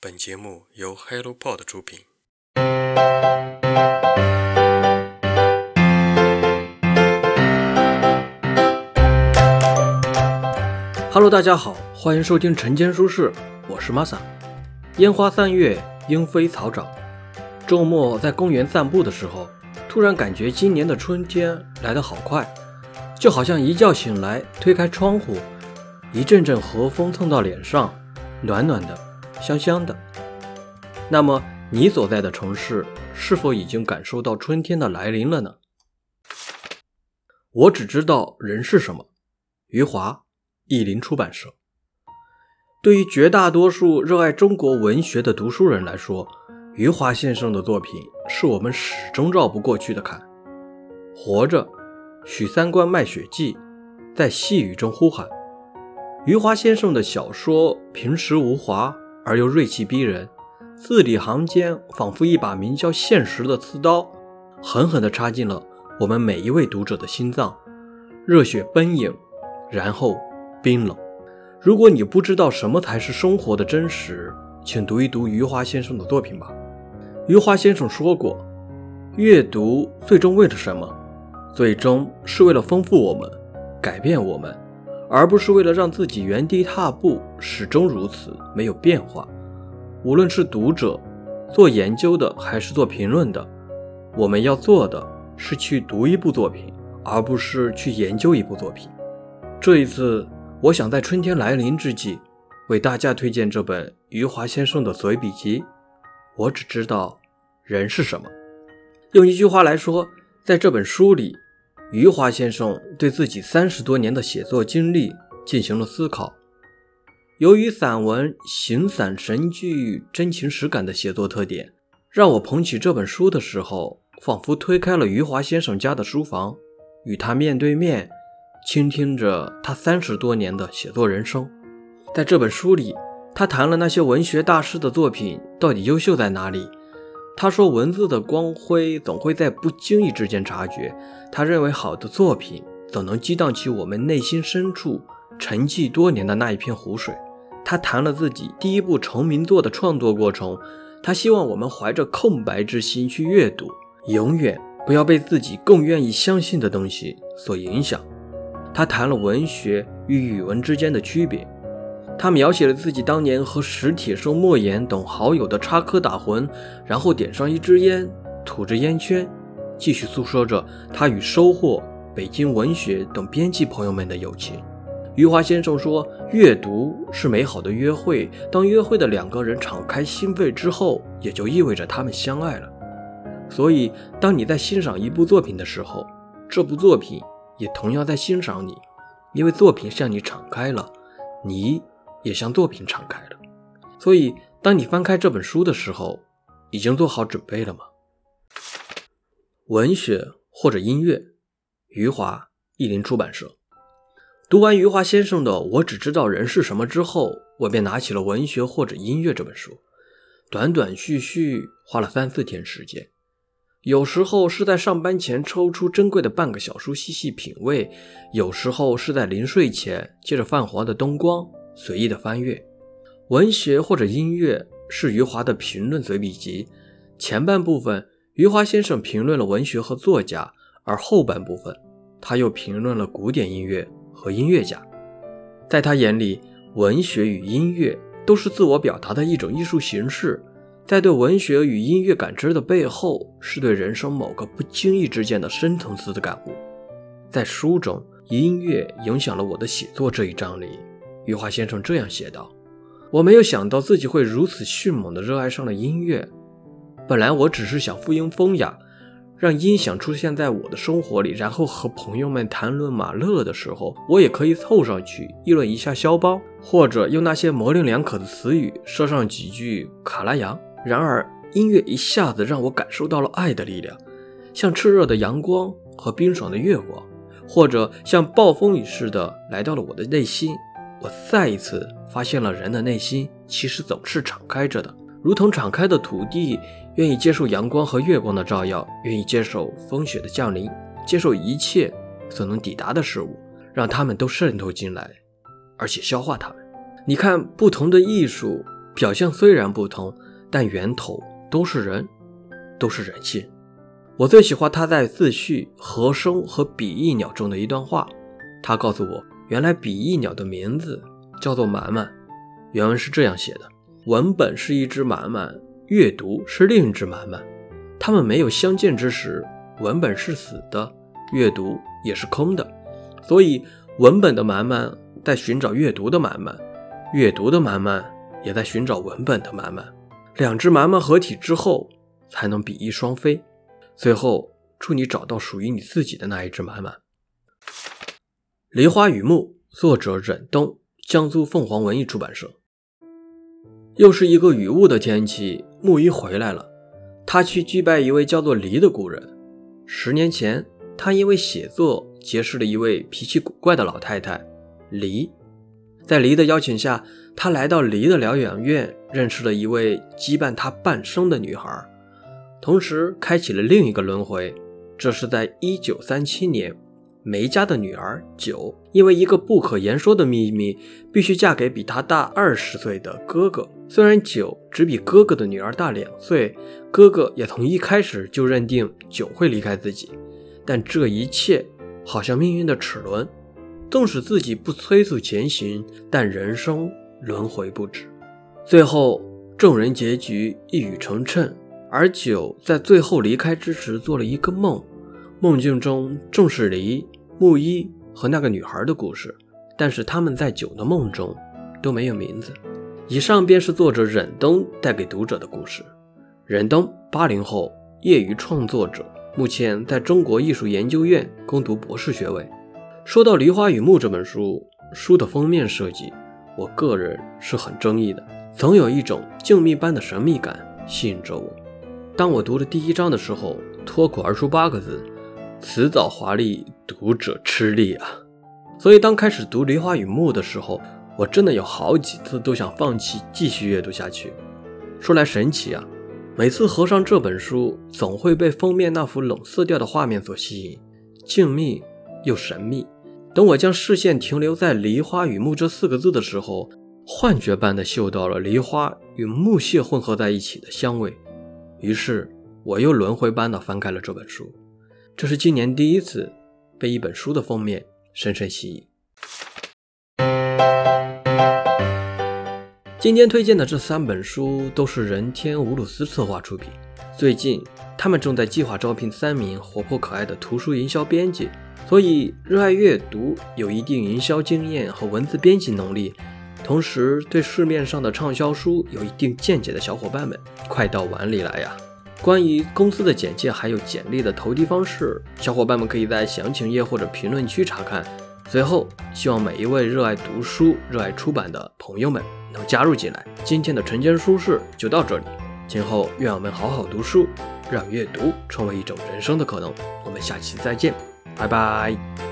本节目由 HelloPod 出品。Hello，大家好，欢迎收听晨间书事，我是 Masa。烟花三月，莺飞草长。周末在公园散步的时候，突然感觉今年的春天来得好快，就好像一觉醒来，推开窗户，一阵阵和风蹭到脸上，暖暖的，香香的。那么，你所在的城市是否已经感受到春天的来临了呢？我只知道人是什么。余华。译林出版社。对于绝大多数热爱中国文学的读书人来说，余华先生的作品是我们始终绕不过去的坎。活着，许三观卖血记，在细雨中呼喊。余华先生的小说平实无华而又锐气逼人，字里行间仿佛一把名叫现实的刺刀，狠狠地插进了我们每一位读者的心脏，热血奔涌，然后。冰冷。如果你不知道什么才是生活的真实，请读一读余华先生的作品吧。余华先生说过：“阅读最终为了什么？最终是为了丰富我们，改变我们，而不是为了让自己原地踏步，始终如此，没有变化。无论是读者、做研究的，还是做评论的，我们要做的是去读一部作品，而不是去研究一部作品。这一次。”我想在春天来临之际，为大家推荐这本余华先生的随笔集。我只知道人是什么。用一句话来说，在这本书里，余华先生对自己三十多年的写作经历进行了思考。由于散文形散神聚、真情实感的写作特点，让我捧起这本书的时候，仿佛推开了余华先生家的书房，与他面对面。倾听着他三十多年的写作人生，在这本书里，他谈了那些文学大师的作品到底优秀在哪里。他说，文字的光辉总会在不经意之间察觉。他认为，好的作品总能激荡起我们内心深处沉寂多年的那一片湖水。他谈了自己第一部成名作的创作过程。他希望我们怀着空白之心去阅读，永远不要被自己更愿意相信的东西所影响。他谈了文学与语文之间的区别，他描写了自己当年和史铁生、莫言等好友的插科打诨，然后点上一支烟，吐着烟圈，继续诉说着他与收获、北京文学等编辑朋友们的友情。余华先生说：“阅读是美好的约会，当约会的两个人敞开心扉之后，也就意味着他们相爱了。所以，当你在欣赏一部作品的时候，这部作品。”也同样在欣赏你，因为作品向你敞开了，你也向作品敞开了。所以，当你翻开这本书的时候，已经做好准备了吗？文学或者音乐，余华，译林出版社。读完余华先生的《我只知道人是什么》之后，我便拿起了《文学或者音乐》这本书，断断续续花了三四天时间。有时候是在上班前抽出珍贵的半个小书细细品味，有时候是在临睡前借着泛黄的灯光随意的翻阅。文学或者音乐是余华的评论随笔集，前半部分余华先生评论了文学和作家，而后半部分他又评论了古典音乐和音乐家。在他眼里，文学与音乐都是自我表达的一种艺术形式。在对文学与音乐感知的背后，是对人生某个不经意之间的深层次的感悟。在书中，音乐影响了我的写作这一章里，余华先生这样写道：“我没有想到自己会如此迅猛地热爱上了音乐。本来我只是想附庸风雅，让音响出现在我的生活里，然后和朋友们谈论马勒的时候，我也可以凑上去议论一下肖邦，或者用那些模棱两可的词语说上几句卡拉扬。”然而，音乐一下子让我感受到了爱的力量，像炽热的阳光和冰爽的月光，或者像暴风雨似的来到了我的内心。我再一次发现了人的内心其实总是敞开着的，如同敞开的土地，愿意接受阳光和月光的照耀，愿意接受风雪的降临，接受一切所能抵达的事物，让它们都渗透进来，而且消化它们。你看，不同的艺术。表象虽然不同，但源头都是人，都是人性。我最喜欢他在自序《和声和比翼鸟》中的一段话。他告诉我，原来比翼鸟的名字叫做满满。原文是这样写的：文本是一只满满，阅读是另一只满满。它们没有相见之时，文本是死的，阅读也是空的。所以，文本的满满在寻找阅读的满满，阅读的满满也在寻找文本的满满。两只满满合体之后，才能比翼双飞。最后，祝你找到属于你自己的那一只满满。《梨花雨木》，作者忍冬，江苏凤凰文艺出版社。又是一个雨雾的天气，木一回来了。他去祭拜一位叫做梨的故人。十年前，他因为写作结识了一位脾气古怪的老太太梨。在梨的邀请下，他来到梨的疗养院，认识了一位羁绊他半生的女孩。同时开启了另一个轮回，这是在一九三七年，梅家的女儿九因为一个不可言说的秘密，必须嫁给比她大二十岁的哥哥。虽然九只比哥哥的女儿大两岁，哥哥也从一开始就认定九会离开自己，但这一切好像命运的齿轮，纵使自己不催促前行，但人生轮回不止。最后众人结局一语成谶。而九在最后离开之时做了一个梦，梦境中正是离木一和那个女孩的故事，但是他们在酒的梦中都没有名字。以上便是作者忍冬带给读者的故事。忍冬，八零后，业余创作者，目前在中国艺术研究院攻读博士学位。说到《梨花雨木》这本书，书的封面设计，我个人是很争议的，总有一种静谧般的神秘感吸引着我。当我读了第一章的时候，脱口而出八个字：“辞藻华丽，读者吃力啊！”所以当开始读《梨花雨木》的时候，我真的有好几次都想放弃继续阅读下去。说来神奇啊，每次合上这本书，总会被封面那幅冷色调的画面所吸引，静谧又神秘。等我将视线停留在“梨花雨木”这四个字的时候，幻觉般的嗅到了梨花与木屑混合在一起的香味。于是，我又轮回般的翻开了这本书。这是今年第一次被一本书的封面深深吸引。今天推荐的这三本书都是人天乌鲁斯策划出品。最近，他们正在计划招聘三名活泼可爱的图书营销编辑，所以热爱阅读、有一定营销经验和文字编辑能力。同时，对市面上的畅销书有一定见解的小伙伴们，快到碗里来呀！关于公司的简介还有简历的投递方式，小伙伴们可以在详情页或者评论区查看。最后，希望每一位热爱读书、热爱出版的朋友们能加入进来。今天的晨间书事就到这里，今后愿我们好好读书，让阅读成为一种人生的可能。我们下期再见，拜拜。